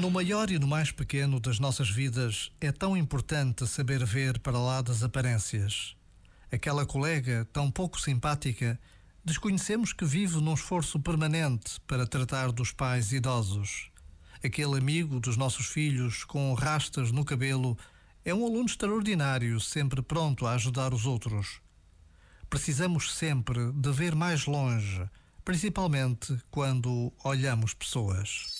No maior e no mais pequeno das nossas vidas, é tão importante saber ver para lá das aparências. Aquela colega, tão pouco simpática, desconhecemos que vive num esforço permanente para tratar dos pais idosos. Aquele amigo dos nossos filhos, com rastas no cabelo, é um aluno extraordinário, sempre pronto a ajudar os outros. Precisamos sempre de ver mais longe, principalmente quando olhamos pessoas.